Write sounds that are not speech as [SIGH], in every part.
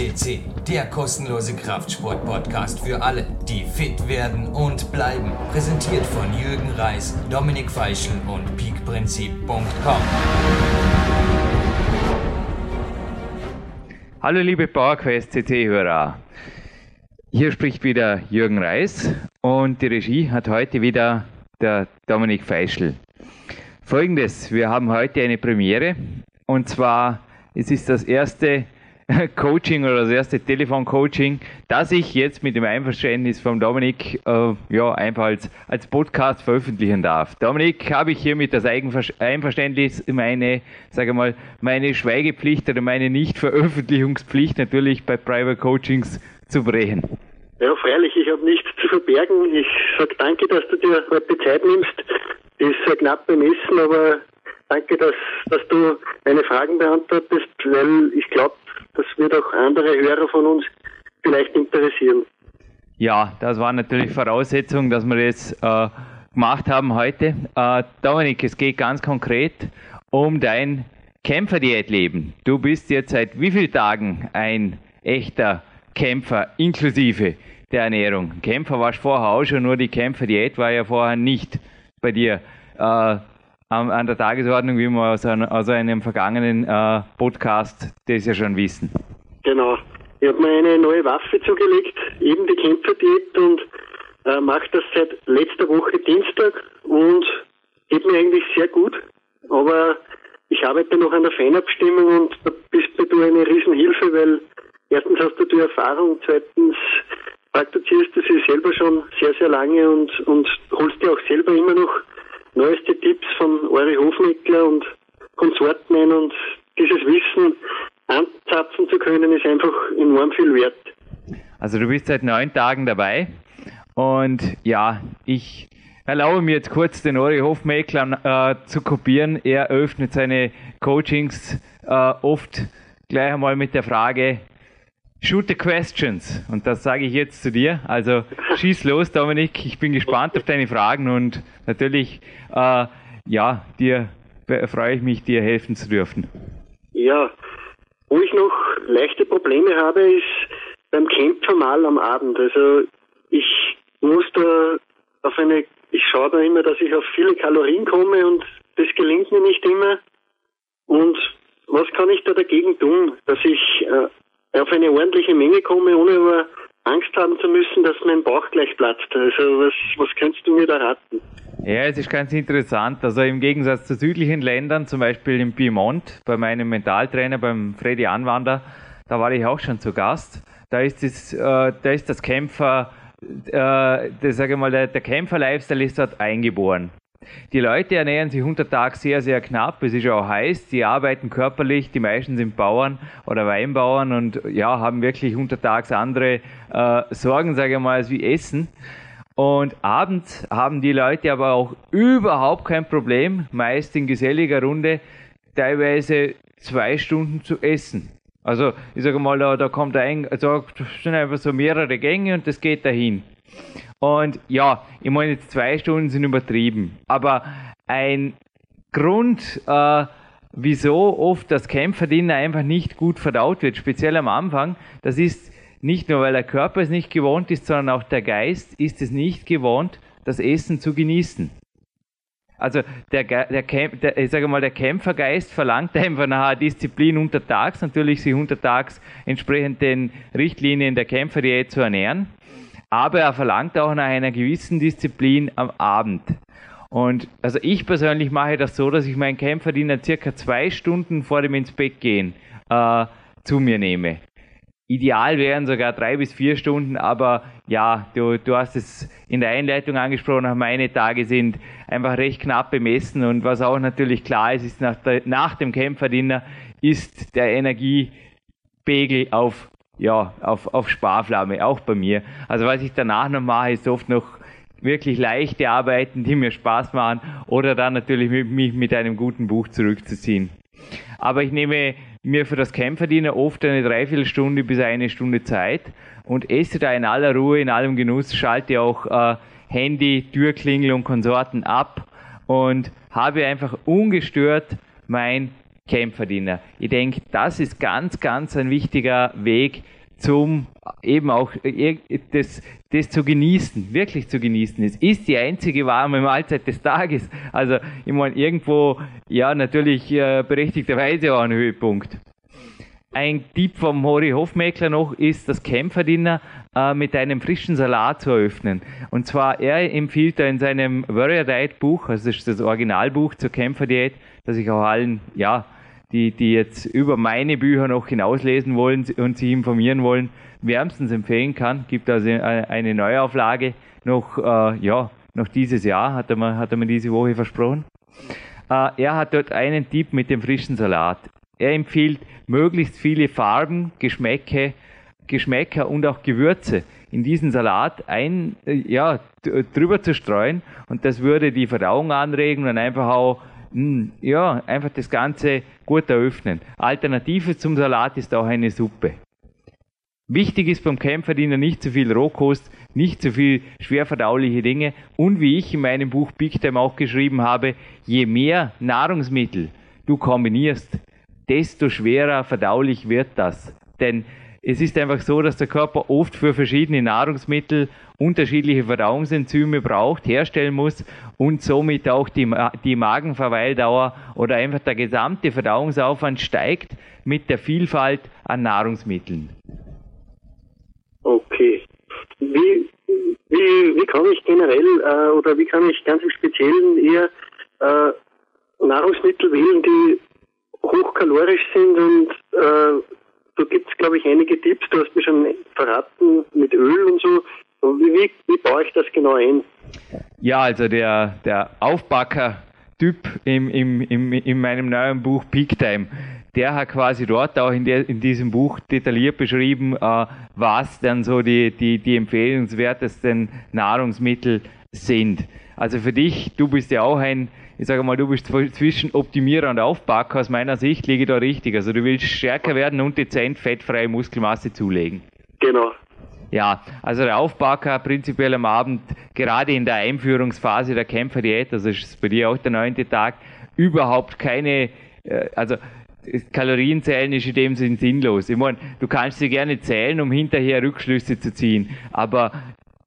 FCC, der kostenlose Kraftsport-Podcast für alle, die fit werden und bleiben. Präsentiert von Jürgen Reis, Dominik Feischl und peakprinzip.com. Hallo liebe PowerQuest CT-Hörer. Hier spricht wieder Jürgen Reis und die Regie hat heute wieder der Dominik Feischl. Folgendes, wir haben heute eine Premiere und zwar es ist das erste Coaching oder das erste Telefoncoaching, das ich jetzt mit dem Einverständnis von Dominik äh, ja, einfach als, als Podcast veröffentlichen darf. Dominik, habe ich hiermit das Einverständnis, meine, sage mal, meine Schweigepflicht oder meine Nichtveröffentlichungspflicht natürlich bei Private Coachings zu brechen. Ja, freilich, ich habe nichts zu verbergen. Ich sage danke, dass du dir heute Zeit nimmst. Ist sehr knapp bemessen, aber danke, dass, dass du meine Fragen beantwortest, weil ich glaube, das wird auch andere Hörer von uns vielleicht interessieren. Ja, das war natürlich Voraussetzung, dass wir das äh, gemacht haben heute. Äh, Dominik, es geht ganz konkret um dein Kämpferdiätleben. Du bist jetzt seit wie vielen Tagen ein echter Kämpfer inklusive der Ernährung? Kämpfer warst vorher auch schon, nur die Kämpferdiät war ja vorher nicht bei dir äh, an der Tagesordnung, wie wir aus, einem, aus einem vergangenen äh, Podcast das ja schon wissen. Genau. Ich habe mir eine neue Waffe zugelegt, eben die Kämpferdiät und äh, mache das seit letzter Woche Dienstag und geht mir eigentlich sehr gut. Aber ich arbeite noch an der Fanabstimmung und da bist du eine Riesenhilfe, weil erstens hast du die Erfahrung, zweitens praktizierst du sie selber schon sehr, sehr lange und, und holst dir auch selber immer noch neueste Tipps von Ori Hofmeckler und Konsorten und dieses Wissen anzapfen zu können, ist einfach enorm viel wert. Also du bist seit neun Tagen dabei und ja, ich erlaube mir jetzt kurz den Ori Hofmeckler äh, zu kopieren. Er öffnet seine Coachings äh, oft gleich einmal mit der Frage, Shoot the questions. Und das sage ich jetzt zu dir. Also schieß los, Dominik. Ich bin gespannt auf deine Fragen und natürlich, äh, ja, dir freue ich mich, dir helfen zu dürfen. Ja, wo ich noch leichte Probleme habe, ist beim Kämpfer mal am Abend. Also ich muss da auf eine, ich schaue da immer, dass ich auf viele Kalorien komme und das gelingt mir nicht immer. Und was kann ich da dagegen tun, dass ich äh, auf eine ordentliche Menge komme, ohne aber Angst haben zu müssen, dass mein Bauch gleich platzt. Also was, was kannst du mir da raten? Ja, es ist ganz interessant. Also im Gegensatz zu südlichen Ländern, zum Beispiel im Piemont, bei meinem Mentaltrainer, beim Freddy Anwander, da war ich auch schon zu Gast. Da ist das, äh, da ist das Kämpfer, äh, das, sage ich mal, der, der Kämpfer-Lifestyle ist dort eingeboren. Die Leute ernähren sich untertags sehr, sehr knapp. Es ist auch heiß. Die arbeiten körperlich. Die meisten sind Bauern oder Weinbauern und ja, haben wirklich untertags andere äh, Sorgen, sage ich mal, als wie Essen. Und abends haben die Leute aber auch überhaupt kein Problem, meist in geselliger Runde, teilweise zwei Stunden zu essen. Also, ich sage mal, da, da kommt ein, also, sind einfach so mehrere Gänge und das geht dahin. Und ja, ich meine, jetzt zwei Stunden sind übertrieben. Aber ein Grund, äh, wieso oft das Kämpferdiener einfach nicht gut verdaut wird, speziell am Anfang, das ist nicht nur, weil der Körper es nicht gewohnt ist, sondern auch der Geist ist es nicht gewohnt, das Essen zu genießen. Also der, der, der, ich sage mal, der Kämpfergeist verlangt einfach nach Disziplin untertags, natürlich sich untertags entsprechend den Richtlinien der Kämpferdiät zu ernähren aber er verlangt auch nach einer gewissen Disziplin am Abend. Und also ich persönlich mache das so, dass ich meinen Kämpferdiener circa zwei Stunden vor dem ins Bett gehen äh, zu mir nehme. Ideal wären sogar drei bis vier Stunden, aber ja, du, du hast es in der Einleitung angesprochen, meine Tage sind einfach recht knapp bemessen und was auch natürlich klar ist, ist nach, der, nach dem Kämpferdiener ist der Energiepegel auf ja, auf, auf Sparflamme, auch bei mir. Also was ich danach noch mache, ist oft noch wirklich leichte Arbeiten, die mir Spaß machen oder dann natürlich mich mit einem guten Buch zurückzuziehen. Aber ich nehme mir für das Kämpferdiener oft eine Dreiviertelstunde bis eine Stunde Zeit und esse da in aller Ruhe, in allem Genuss, schalte auch äh, Handy, Türklingel und Konsorten ab und habe einfach ungestört mein Kämpferdiener. Ich denke, das ist ganz, ganz ein wichtiger Weg zum eben auch äh, das, das zu genießen, wirklich zu genießen. Es ist die einzige warme Mahlzeit des Tages. Also ich meine, irgendwo, ja, natürlich äh, berechtigterweise auch ein Höhepunkt. Ein Tipp vom Hori Hofmeckler noch ist, das Kämpferdiener äh, mit einem frischen Salat zu eröffnen. Und zwar, er empfiehlt da in seinem Warrior Diet Buch, also das ist das Originalbuch zur Kämpferdiät, das ich auch allen, ja, die, die jetzt über meine Bücher noch hinauslesen wollen und sich informieren wollen, wärmstens empfehlen kann. Gibt also eine Neuauflage noch, äh, ja, noch dieses Jahr, hat er mir, hat er mir diese Woche versprochen. Äh, er hat dort einen Tipp mit dem frischen Salat. Er empfiehlt möglichst viele Farben, Geschmäcke, Geschmäcker und auch Gewürze in diesen Salat ein, äh, ja, drüber zu streuen und das würde die Verdauung anregen und einfach auch, mh, hm, ja, einfach das Ganze gut eröffnen. Alternative zum Salat ist auch eine Suppe. Wichtig ist beim Kämpferdiener nicht zu viel Rohkost, nicht zu viel schwer verdauliche Dinge und wie ich in meinem Buch Big Time auch geschrieben habe, je mehr Nahrungsmittel du kombinierst, desto schwerer verdaulich wird das. Denn es ist einfach so, dass der Körper oft für verschiedene Nahrungsmittel unterschiedliche Verdauungsenzyme braucht, herstellen muss und somit auch die, die Magenverweildauer oder einfach der gesamte Verdauungsaufwand steigt mit der Vielfalt an Nahrungsmitteln. Okay. Wie, wie, wie kann ich generell äh, oder wie kann ich ganz im Speziellen eher äh, Nahrungsmittel wählen, die hochkalorisch sind und äh, da gibt es, glaube ich, einige Tipps. Du hast mir schon verraten mit Öl und so. Wie, wie, baue ich das genau ein? Ja, also der, der Aufbacker-Typ im, im, im, in meinem neuen Buch Peak Time, der hat quasi dort auch in, der, in diesem Buch detailliert beschrieben, äh, was dann so die, die, die empfehlenswertesten Nahrungsmittel sind. Also für dich, du bist ja auch ein ich sage mal, du bist zwischen Optimierer und Aufbacker. Aus meiner Sicht liege da richtig. Also du willst stärker werden und dezent fettfreie Muskelmasse zulegen. Genau. Ja, also der Aufbacker prinzipiell am Abend, gerade in der Einführungsphase der Kämpferdiät, also ist bei dir auch der neunte Tag, überhaupt keine, äh, also Kalorienzählen ist in dem Sinn sinnlos. Ich meine, du kannst sie gerne zählen, um hinterher Rückschlüsse zu ziehen, aber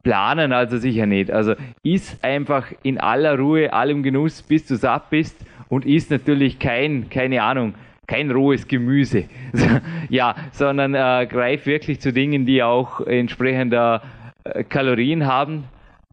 planen also sicher nicht. Also isst einfach in aller Ruhe, allem Genuss, bis du satt bist und isst natürlich kein, keine Ahnung, kein rohes Gemüse. [LAUGHS] ja, sondern äh, greif wirklich zu Dingen, die auch entsprechender äh, Kalorien haben.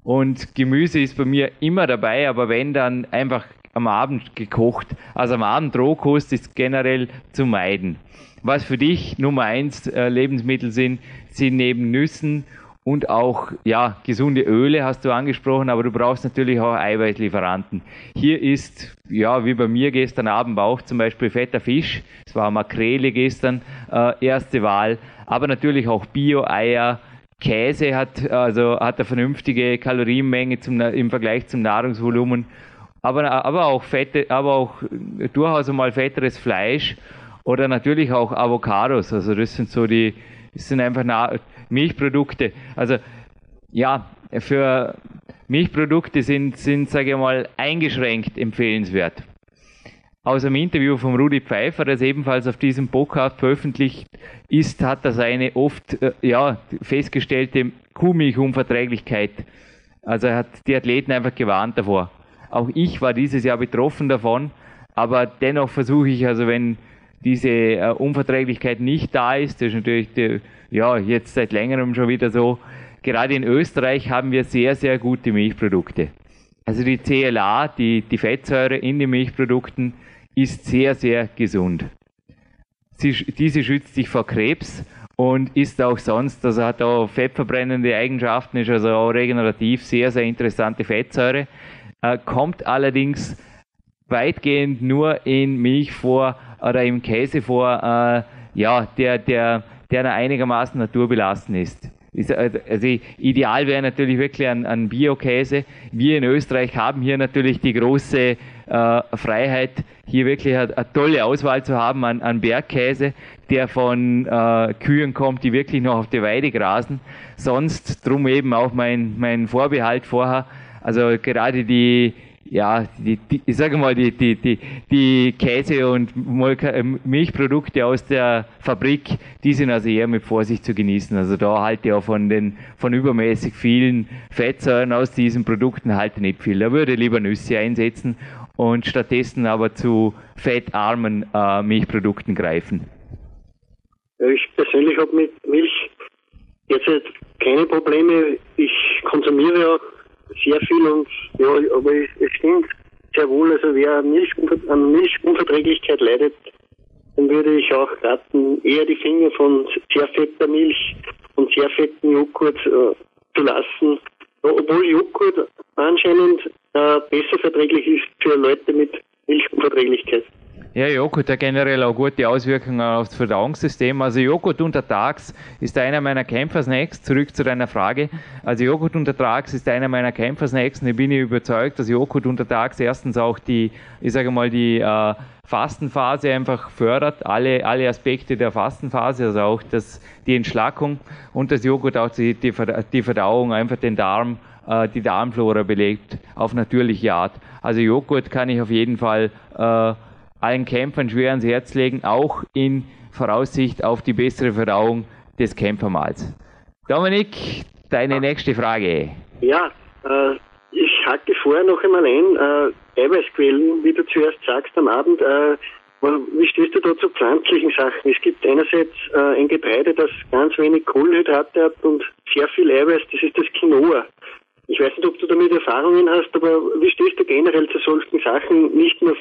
Und Gemüse ist bei mir immer dabei, aber wenn dann einfach am Abend gekocht. Also am Abend Rohkost ist generell zu meiden. Was für dich Nummer eins äh, Lebensmittel sind, sind neben Nüssen und auch ja, gesunde Öle hast du angesprochen, aber du brauchst natürlich auch Eiweißlieferanten. Hier ist, ja, wie bei mir gestern Abend auch zum Beispiel fetter Fisch, es war Makrele gestern, äh, erste Wahl, aber natürlich auch Bio-Eier, Käse hat, also hat eine vernünftige Kalorienmenge zum, im Vergleich zum Nahrungsvolumen, aber, aber auch fette, aber auch durchaus einmal fetteres Fleisch oder natürlich auch Avocados, also das sind so die, das sind einfach Milchprodukte. Also ja, für Milchprodukte sind, sind sage ich mal, eingeschränkt empfehlenswert. Aus einem Interview von Rudi Pfeiffer, das ebenfalls auf diesem Podcast veröffentlicht ist, hat er seine oft äh, ja, festgestellte Kuhmilchunverträglichkeit. Also er hat die Athleten einfach gewarnt davor. Auch ich war dieses Jahr betroffen davon, aber dennoch versuche ich, also wenn diese äh, Unverträglichkeit nicht da ist, das ist natürlich ja, jetzt seit längerem schon wieder so. Gerade in Österreich haben wir sehr, sehr gute Milchprodukte. Also die CLA, die, die Fettsäure in den Milchprodukten, ist sehr, sehr gesund. Sie, diese schützt sich vor Krebs und ist auch sonst, also hat auch fettverbrennende Eigenschaften, ist also auch regenerativ, sehr, sehr interessante Fettsäure. Äh, kommt allerdings weitgehend nur in Milch vor oder im Käse vor, äh, ja, der, der der einigermaßen naturbelassen ist. Also ideal wäre natürlich wirklich ein, ein Bio-Käse. Wir in Österreich haben hier natürlich die große äh, Freiheit, hier wirklich eine, eine, tolle Auswahl zu haben an, an Bergkäse, der von äh, Kühen kommt, die wirklich noch auf der Weide grasen. Sonst drum eben auch mein, mein Vorbehalt vorher. Also gerade die, ja, die, die, ich sage mal, die, die, die, die Käse- und äh, Milchprodukte aus der Fabrik, die sind also eher mit Vorsicht zu genießen. Also da halte ich auch von den, von übermäßig vielen Fettsäuren aus diesen Produkten halte nicht viel. Da würde ich lieber Nüsse einsetzen und stattdessen aber zu fettarmen äh, Milchprodukten greifen. Ich persönlich habe mit Milch jetzt keine Probleme. Ich konsumiere ja sehr viel und ja, aber es, stimmt sehr wohl, also wer Milch, an Milchunverträglichkeit leidet, dann würde ich auch raten, eher die Finger von sehr fetter Milch und sehr fetten Joghurt äh, zu lassen. Obwohl Joghurt anscheinend äh, besser verträglich ist für Leute mit Milchunverträglichkeit. Ja, Joghurt hat generell auch gute Auswirkungen aufs Verdauungssystem. Also Joghurt untertags ist einer meiner Kämpfersnacks. Zurück zu deiner Frage. Also Joghurt untertags ist einer meiner Kämpfersnacks. Und ich bin überzeugt, dass Joghurt untertags erstens auch die, ich sage mal, die äh, Fastenphase einfach fördert, alle, alle Aspekte der Fastenphase, also auch das, die Entschlackung und das Joghurt auch die, die, die Verdauung, einfach den Darm, äh, die Darmflora belegt auf natürliche Art. Also Joghurt kann ich auf jeden Fall äh, allen Kämpfern schwer ans Herz legen, auch in Voraussicht auf die bessere Verdauung des Kämpfermahls. Dominik, deine nächste Frage. Ja, äh, ich hake vorher noch einmal ein. Äh, Eiweißquellen, wie du zuerst sagst am Abend, äh, wie stehst du da zu pflanzlichen Sachen? Es gibt einerseits äh, ein Getreide, das ganz wenig Kohlenhydrate hat und sehr viel Eiweiß, das ist das Quinoa. Ich weiß nicht, ob du damit Erfahrungen hast, aber wie stehst du generell zu solchen Sachen? Nicht nur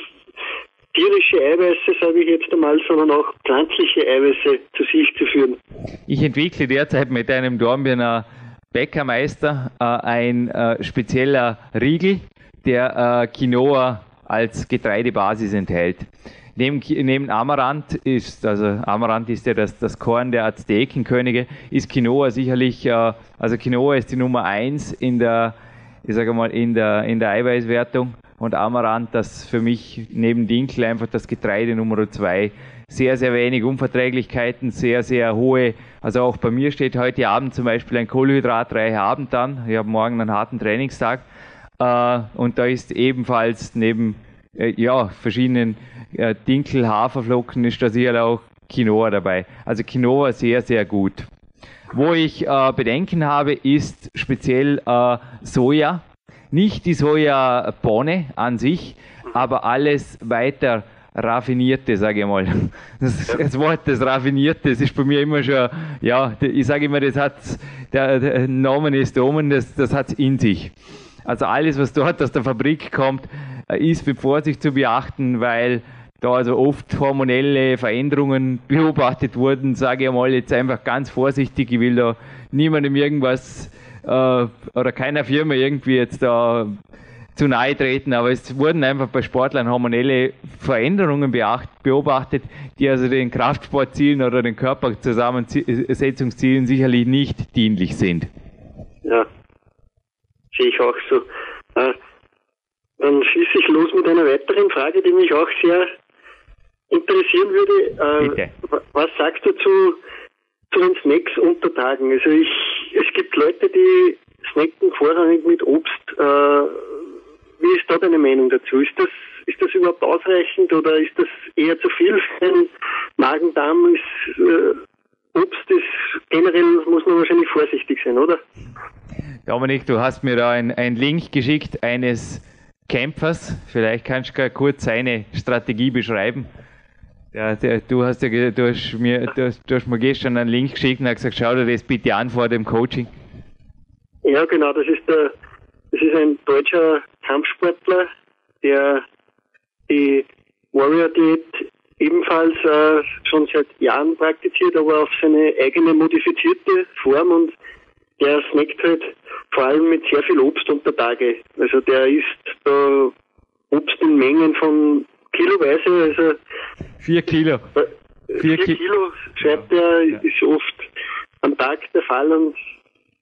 tierische Eiweiße, sage ich jetzt einmal, sondern auch pflanzliche Eiweiße zu sich zu führen. Ich entwickle derzeit mit einem Dornbirner Bäckermeister äh, ein äh, spezieller Riegel, der äh, Quinoa als Getreidebasis enthält. Neben, neben Amaranth ist, also Amaranth ist ja das, das Korn der Aztekenkönige, ist Quinoa sicherlich, äh, also Quinoa ist die Nummer eins in der, ich sage mal, in der, in der Eiweißwertung und Amaranth, das für mich neben Dinkel einfach das Getreide Nummer zwei. Sehr, sehr wenig Unverträglichkeiten, sehr, sehr hohe. Also auch bei mir steht heute Abend zum Beispiel ein kohlenhydratreicher Abend an. Ich habe morgen einen harten Trainingstag. Äh, und da ist ebenfalls neben äh, ja, verschiedenen äh, Dinkel, Haferflocken ist da sicher auch Quinoa dabei. Also Quinoa sehr, sehr gut. Wo ich äh, Bedenken habe, ist speziell äh, Soja nicht die Sojabohne an sich, aber alles weiter raffinierte, sage ich mal. Das, das, Wort das raffinierte, das ist bei mir immer schon, ja, ich sage immer, das hat, der, der Nomen ist Omen, das, das hat es in sich. Also alles, was dort aus der Fabrik kommt, ist mit Vorsicht zu beachten, weil da also oft hormonelle Veränderungen beobachtet wurden, sage ich mal jetzt einfach ganz vorsichtig, ich will da niemandem irgendwas äh, oder keiner Firma irgendwie jetzt da zu nahe treten, aber es wurden einfach bei Sportlern hormonelle Veränderungen beobachtet, die also den Kraftsportzielen oder den Körperzusammensetzungszielen sicherlich nicht dienlich sind. Ja, sehe ich auch so. Äh, dann schieße ich los mit einer weiteren Frage, die mich auch sehr interessieren würde. Äh, Bitte. Was sagst du zu zu den Snacks unter Tagen. Also ich, es gibt Leute, die snacken vorrangig mit Obst. Äh, wie ist da deine Meinung dazu? Ist das, ist das überhaupt ausreichend oder ist das eher zu viel für den Magen-Darm? Ist, äh, Obst ist generell muss man wahrscheinlich vorsichtig sein, oder? Dominik, du hast mir da einen Link geschickt eines Kämpfers. Vielleicht kannst du kurz seine Strategie beschreiben. Ja, der, du hast ja du hast mir, du hast, du hast mir gestern einen Link geschickt und hast gesagt, schau dir das bitte an vor dem Coaching. Ja, genau, das ist der, das ist ein deutscher Kampfsportler, der die Warrior Diät ebenfalls äh, schon seit Jahren praktiziert, aber auf seine eigene modifizierte Form und der snackt halt vor allem mit sehr viel Obst unter Tage. Also der isst da Obst in Mengen von kiloweise, also vier Kilo. Äh, vier, vier Kilo, schreibt er, ja. ist oft am Tag der Fall und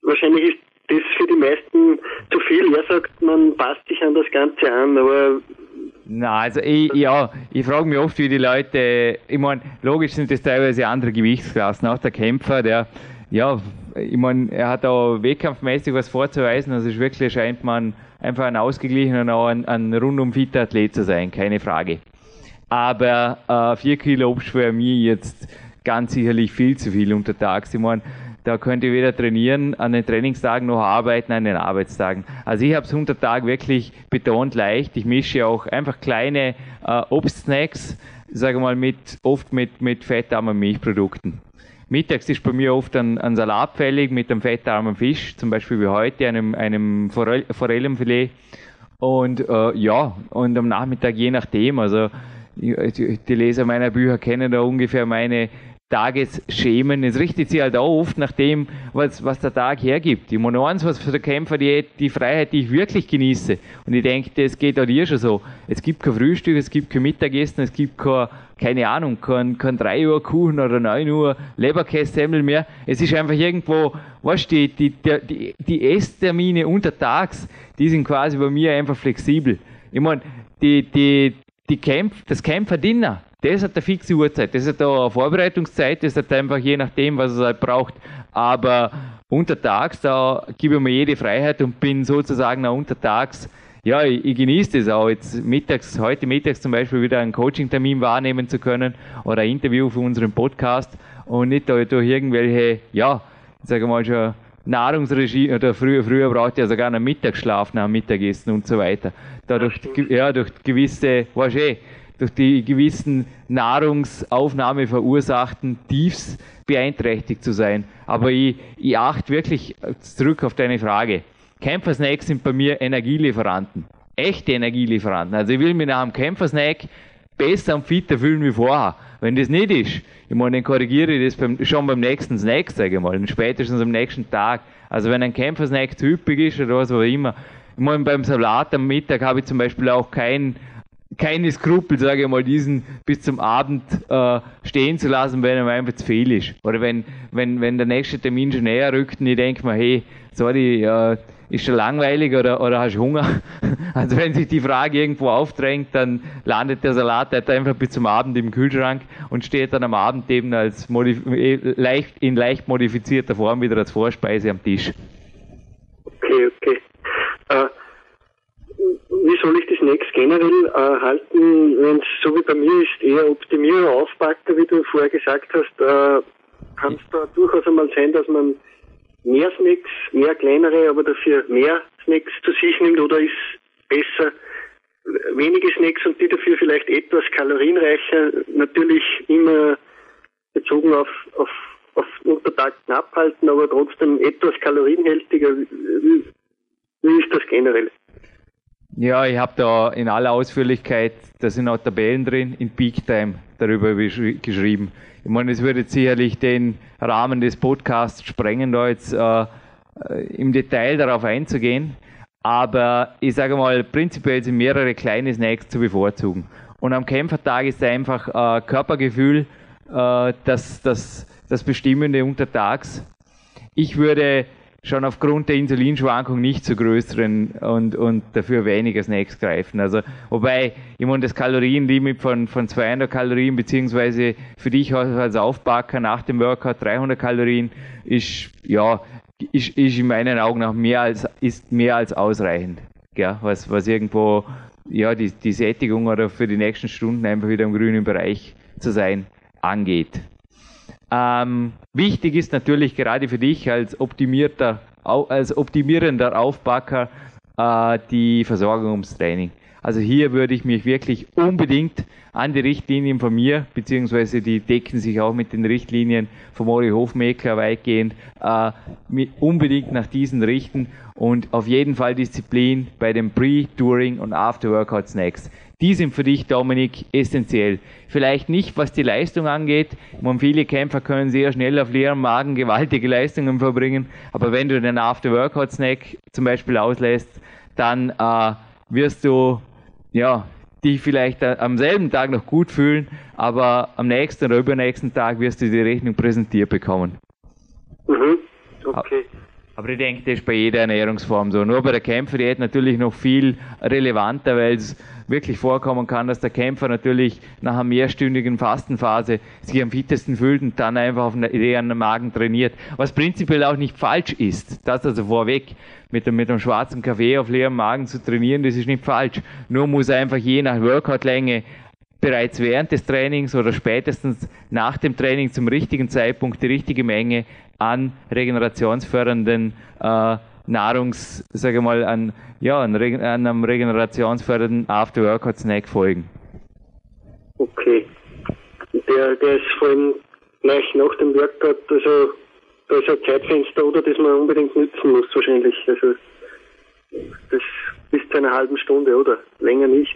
wahrscheinlich ist das für die meisten zu viel. Er sagt, man passt sich an das Ganze an, aber na, also ich, ja, ich frage mich oft, wie die Leute, ich meine, logisch sind das teilweise andere Gewichtsklassen. Auch der Kämpfer, der, ja, ich meine, er hat auch wettkampfmäßig was vorzuweisen, also ist wirklich scheint man einfach ein ausgeglichener auch ein, ein rundum fitter Athlet zu sein, keine Frage. Aber äh, 4 Kilo Obst wäre mir jetzt ganz sicherlich viel zu viel untertags. Ich meine, da könnt ihr weder trainieren an den Trainingstagen noch arbeiten an den Arbeitstagen. Also ich habe es unter Tag wirklich betont leicht. Ich mische auch einfach kleine äh, Obstsnacks, sage mal mit oft mit, mit fettarmen Milchprodukten. Mittags ist bei mir oft ein, ein Salat fällig mit einem fettarmen Fisch, zum Beispiel wie heute, einem, einem Forell, Forellenfilet. Und äh, ja, und am Nachmittag je nachdem, also die Leser meiner Bücher kennen da ungefähr meine Tagesschemen. Es richtet sich halt auch oft nach dem, was, was der Tag hergibt. Ich meine, eins, was für den Kämpfer die, die Freiheit, die ich wirklich genieße. Und ich denke, das geht auch dir schon so. Es gibt kein Frühstück, es gibt kein Mittagessen, es gibt kein, keine Ahnung, kein, kein 3 Uhr Kuchen oder 9 Uhr Leberkässemmel mehr. Es ist einfach irgendwo, weißt du, die, die, die, die Esstermine untertags, die sind quasi bei mir einfach flexibel. Ich meine, die, die, die Kämpf, das Kämpferdinner, das hat eine fixe Uhrzeit, das hat eine Vorbereitungszeit, das hat einfach je nachdem, was es halt braucht. Aber untertags, da gebe ich mir jede Freiheit und bin sozusagen auch untertags, ja, ich, ich genieße das auch, jetzt mittags, heute mittags zum Beispiel wieder einen Coaching-Termin wahrnehmen zu können oder ein Interview für unseren Podcast und nicht durch irgendwelche, ja, ich sage mal schon, Nahrungsregime, oder früher, früher brauchte ich ja sogar einen Mittagsschlaf nach dem Mittagessen und so weiter. Dadurch, ja, durch gewisse, weißt du, eh, durch die gewissen Nahrungsaufnahme verursachten Tiefs beeinträchtigt zu sein. Aber ich, ich achte wirklich zurück auf deine Frage. Kämpfersnacks sind bei mir Energielieferanten. Echte Energielieferanten. Also ich will mich nach einem Kämpfersnack besser und fitter fühlen wie vorher. Wenn das nicht ist, ich meine, dann korrigiere ich das beim, schon beim nächsten Snack, sage ich mal, spätestens am nächsten Tag. Also wenn ein Kämpfersnack zu üppig ist oder was auch immer. Ich meine, beim Salat am Mittag habe ich zum Beispiel auch kein keine Skrupel, sage ich mal, diesen bis zum Abend äh, stehen zu lassen, wenn er einfach zu viel ist. Oder wenn, wenn, wenn der nächste Termin schon näher rückt und ich denke mir, hey, sorry, äh, ist schon langweilig oder, oder hast du Hunger? [LAUGHS] Also wenn sich die Frage irgendwo aufdrängt, dann landet der Salat halt einfach bis zum Abend im Kühlschrank und steht dann am Abend eben als äh, leicht, in leicht modifizierter Form wieder als Vorspeise am Tisch. Okay, okay. Äh, wie soll ich die Snacks generell äh, halten, wenn es so wie bei mir ist, eher Optimierer, Aufpacker, wie du vorher gesagt hast, äh, kann es da durchaus einmal sein, dass man mehr Snacks, mehr kleinere, aber dafür mehr Snacks zu sich nimmt oder ist besser wenige Snacks und die dafür vielleicht etwas kalorienreicher, natürlich immer bezogen auf, auf, auf Untertag knapp aber trotzdem etwas kalorienhältiger. Wie, wie ist das generell? Ja, ich habe da in aller Ausführlichkeit, da sind auch Tabellen drin, in Peak Time darüber geschrieben. Ich meine, es würde sicherlich den Rahmen des Podcasts sprengen, da jetzt äh, im Detail darauf einzugehen. Aber ich sage mal, prinzipiell sind mehrere kleine Snacks zu bevorzugen. Und am Kämpfertag ist einfach äh, Körpergefühl äh, das, das, das Bestimmende untertags. Ich würde schon aufgrund der Insulinschwankung nicht zu größeren und, und dafür weniger Snacks greifen. Also, wobei, ich meine, das Kalorienlimit von, von 200 Kalorien, beziehungsweise für dich als Aufbacker nach dem Workout 300 Kalorien, ist, ja, ist, ist in meinen Augen auch mehr als, ist mehr als ausreichend. Ja, was, was irgendwo, ja, die, die Sättigung oder für die nächsten Stunden einfach wieder im grünen Bereich zu sein angeht. Ähm, wichtig ist natürlich gerade für dich als optimierter, als optimierender Aufbacker äh, die Versorgung ums Training. Also hier würde ich mich wirklich unbedingt an die Richtlinien von mir, beziehungsweise die decken sich auch mit den Richtlinien von Mori Hofmecker weitgehend, äh, unbedingt nach diesen richten und auf jeden Fall Disziplin bei den Pre-, During- und After-Workout-Snacks. Die sind für dich, Dominik, essentiell. Vielleicht nicht, was die Leistung angeht. meine, viele Kämpfer können sehr schnell auf leerem Magen gewaltige Leistungen verbringen. Aber wenn du den After-Workout-Snack zum Beispiel auslässt, dann äh, wirst du ja, dich vielleicht am selben Tag noch gut fühlen, aber am nächsten oder übernächsten Tag wirst du die Rechnung präsentiert bekommen. Mhm. Okay. Aber ich denke, das ist bei jeder Ernährungsform so. Nur bei der Kämpferdiät natürlich noch viel relevanter, weil es wirklich vorkommen kann, dass der Kämpfer natürlich nach einer mehrstündigen Fastenphase sich am fittesten fühlt und dann einfach auf leeren Magen trainiert. Was prinzipiell auch nicht falsch ist. Das also vorweg. Mit, dem, mit einem schwarzen Kaffee auf leerem Magen zu trainieren, das ist nicht falsch. Nur muss einfach je nach Workout-Länge bereits während des Trainings oder spätestens nach dem Training zum richtigen Zeitpunkt die richtige Menge an regenerationsfördernden äh, Nahrungs, sage mal, an, ja, an, an einem regenerationsfördernden After-Workout-Snack folgen. Okay. Der, der ist vor allem gleich nach dem Workout, also da ist ein Zeitfenster, oder das man unbedingt nützen muss wahrscheinlich. Also das bis zu einer halben Stunde, oder? Länger nicht.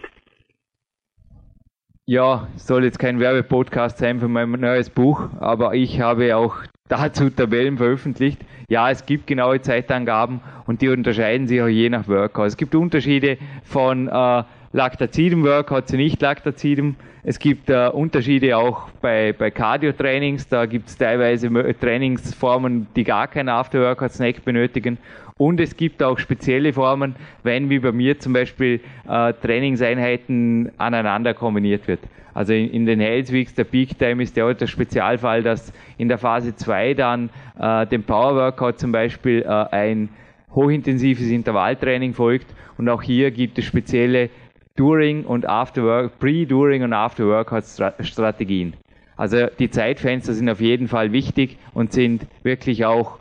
Ja, soll jetzt kein Werbepodcast sein für mein neues Buch, aber ich habe auch dazu Tabellen veröffentlicht. Ja, es gibt genaue Zeitangaben und die unterscheiden sich auch je nach Workout. Es gibt Unterschiede von äh, Lactazidem Workout zu nicht Lactazidem. Es gibt äh, Unterschiede auch bei, bei Cardio-Trainings. Da gibt es teilweise Trainingsformen, die gar keinen After-Workout-Snack benötigen. Und es gibt auch spezielle Formen, wenn wie bei mir zum Beispiel äh, Trainingseinheiten aneinander kombiniert wird. Also in, in den Hells Weeks, der Peak Time ist ja der Spezialfall, dass in der Phase 2 dann äh, dem Power Workout zum Beispiel äh, ein hochintensives Intervalltraining folgt. Und auch hier gibt es spezielle During und After Work, Pre, During und After Workout Strategien. Also die Zeitfenster sind auf jeden Fall wichtig und sind wirklich auch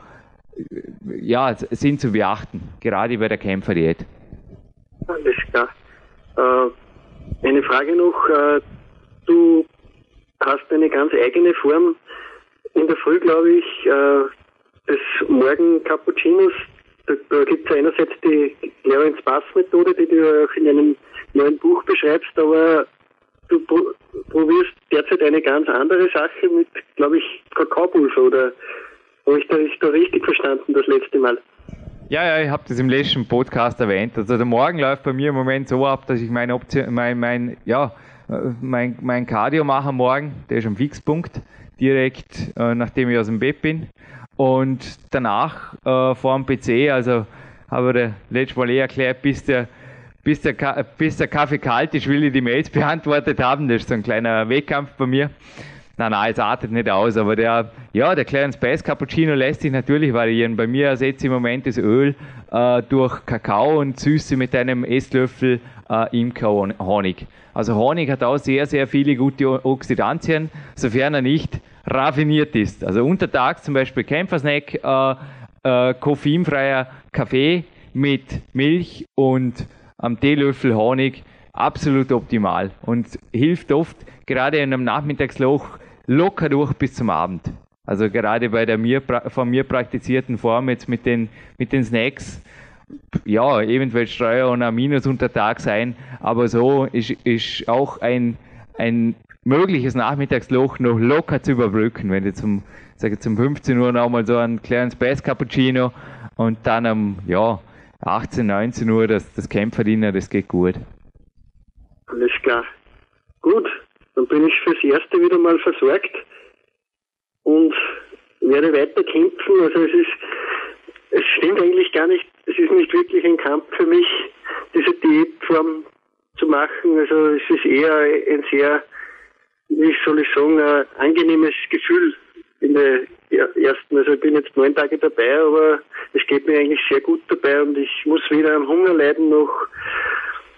ja, sind zu beachten, gerade bei der Kämpferdiät. Alles klar. Äh, eine Frage noch. Äh, du hast eine ganz eigene Form in der Früh, glaube ich, äh, des Morgen Cappuccinos. Da, da gibt es einerseits die Clarence Bass Methode, die du auch in einem neuen Buch beschreibst, aber du probierst derzeit eine ganz andere Sache mit, glaube ich, Kakaopulver oder habe ich, da, ich da richtig verstanden das letzte Mal? Ja, ja, ich habe das im letzten Podcast erwähnt. Also der Morgen läuft bei mir im Moment so ab, dass ich mein, Option, mein, mein, ja, mein, mein Cardio mache morgen, der ist am Fixpunkt, direkt äh, nachdem ich aus dem Bett bin. Und danach äh, vor dem PC, also habe ich letztes Mal eh erklärt, bis der, bis, der, bis der Kaffee kalt ist, will ich die Mails [LAUGHS] beantwortet haben. Das ist so ein kleiner Wettkampf bei mir. Nein, nein, es artet nicht aus, aber der, ja, der Clarence Bass Cappuccino lässt sich natürlich variieren. Bei mir ersetze ich im Moment das Öl äh, durch Kakao und Süße mit einem Esslöffel äh, Imker-Honig. Also Honig hat auch sehr, sehr viele gute Oxidantien, sofern er nicht raffiniert ist. Also untertags zum Beispiel Kämpfersnack, äh, äh, koffeinfreier Kaffee mit Milch und am Teelöffel Honig, absolut optimal und hilft oft gerade in einem Nachmittagsloch locker durch bis zum Abend. Also gerade bei der mir, von mir praktizierten Form jetzt mit den, mit den Snacks, ja, eventuell Streuer und Aminos untertags sein, aber so ist, ist auch ein, ein mögliches Nachmittagsloch noch locker zu überbrücken, wenn du zum, sage zum 15 Uhr nochmal so einen kleinen Space Cappuccino und dann am, ja, 18, 19 Uhr das, das Kämpferdiener, das geht gut. Alles klar. Gut, dann bin ich fürs Erste wieder mal versorgt und werde weiter kämpfen. Also es ist, es stimmt eigentlich gar nicht, es ist nicht wirklich ein Kampf für mich, diese Diätform zu machen. Also es ist eher ein sehr, wie soll ich sagen, ein angenehmes Gefühl in der ersten, also ich bin jetzt neun Tage dabei, aber es geht mir eigentlich sehr gut dabei und ich muss weder am Hunger leiden noch,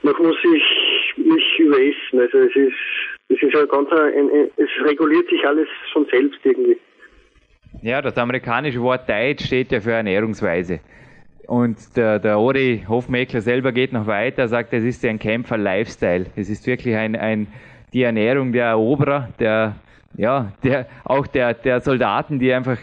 noch muss ich mich überessen. Also es ist das ist ja ganz ein, ein, es reguliert sich alles von selbst irgendwie. Ja, das amerikanische Wort Diet steht ja für Ernährungsweise. Und der, der Ori Hofmeckler selber geht noch weiter, sagt, es ist ein Kämpfer-Lifestyle. Es ist wirklich ein, ein, die Ernährung der Eroberer, der, ja, der, auch der, der Soldaten, die einfach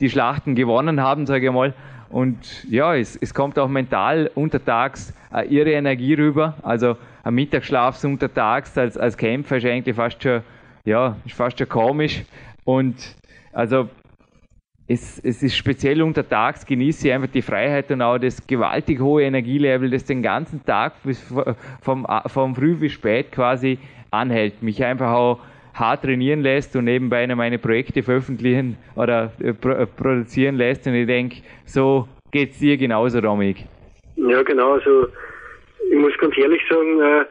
die Schlachten gewonnen haben, sage ich mal. Und ja, es, es kommt auch mental untertags äh, ihre Energie rüber. Also ein Mittagsschlaf untertags als, als Kämpfer ist eigentlich fast schon, ja, ist fast schon komisch. Und also es, es ist speziell untertags, genieße ich einfach die Freiheit und auch das gewaltig hohe Energielevel, das den ganzen Tag bis vom, vom früh bis spät quasi anhält. Mich einfach auch hart trainieren lässt und nebenbei meine Projekte veröffentlichen oder äh, produzieren lässt. Und ich denke, so geht es dir genauso, Dominik. Ja, genau. Also ich muss ganz ehrlich sagen, äh,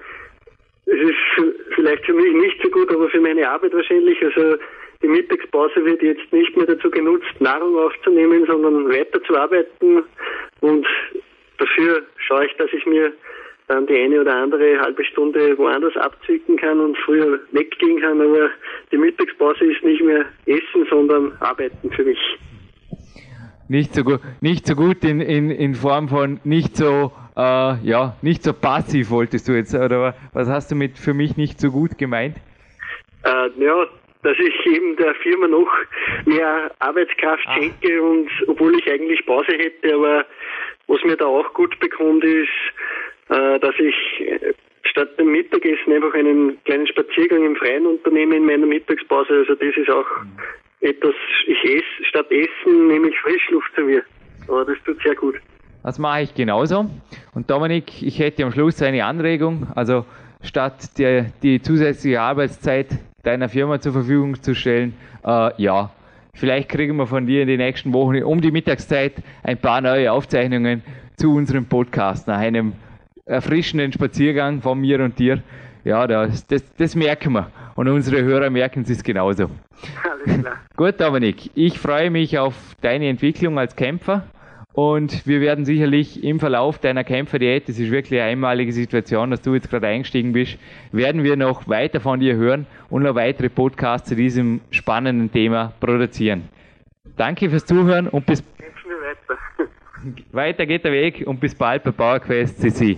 es ist vielleicht für mich nicht so gut, aber für meine Arbeit wahrscheinlich. Also die Mittagspause wird jetzt nicht mehr dazu genutzt, Nahrung aufzunehmen, sondern weiterzuarbeiten. Und dafür schaue ich, dass ich mir dann die eine oder andere halbe Stunde woanders abzwicken kann und früher weggehen kann. Aber die Mittagspause ist nicht mehr Essen, sondern Arbeiten für mich. Nicht so gut, nicht so gut in, in, in Form von nicht so, äh, ja, nicht so passiv wolltest du jetzt, oder was hast du mit für mich nicht so gut gemeint? Äh, ja, dass ich eben der Firma noch mehr Arbeitskraft Ach. schenke und obwohl ich eigentlich Pause hätte, aber was mir da auch gut bekommt ist, äh, dass ich äh, statt dem Mittagessen einfach einen kleinen Spaziergang im Freien unternehme in meiner Mittagspause. Also das ist auch mhm. etwas, ich esse, statt Essen nehme ich Frischluft zu mir. Aber das tut sehr gut. Das mache ich genauso. Und Dominik, ich hätte am Schluss eine Anregung. Also statt der, die zusätzliche Arbeitszeit deiner Firma zur Verfügung zu stellen, äh, ja, vielleicht kriegen wir von dir in den nächsten Wochen um die Mittagszeit ein paar neue Aufzeichnungen zu unserem Podcast nach einem erfrischenden Spaziergang von mir und dir. Ja, das, das, das merken wir. Und unsere Hörer merken es genauso. Alles klar. [LAUGHS] Gut, Dominik, ich freue mich auf deine Entwicklung als Kämpfer. Und wir werden sicherlich im Verlauf deiner Kämpferdiät, das ist wirklich eine einmalige Situation, dass du jetzt gerade eingestiegen bist, werden wir noch weiter von dir hören und noch weitere Podcasts zu diesem spannenden Thema produzieren. Danke fürs Zuhören und bis weiter. weiter geht der Weg und bis bald bei PowerQuest CC.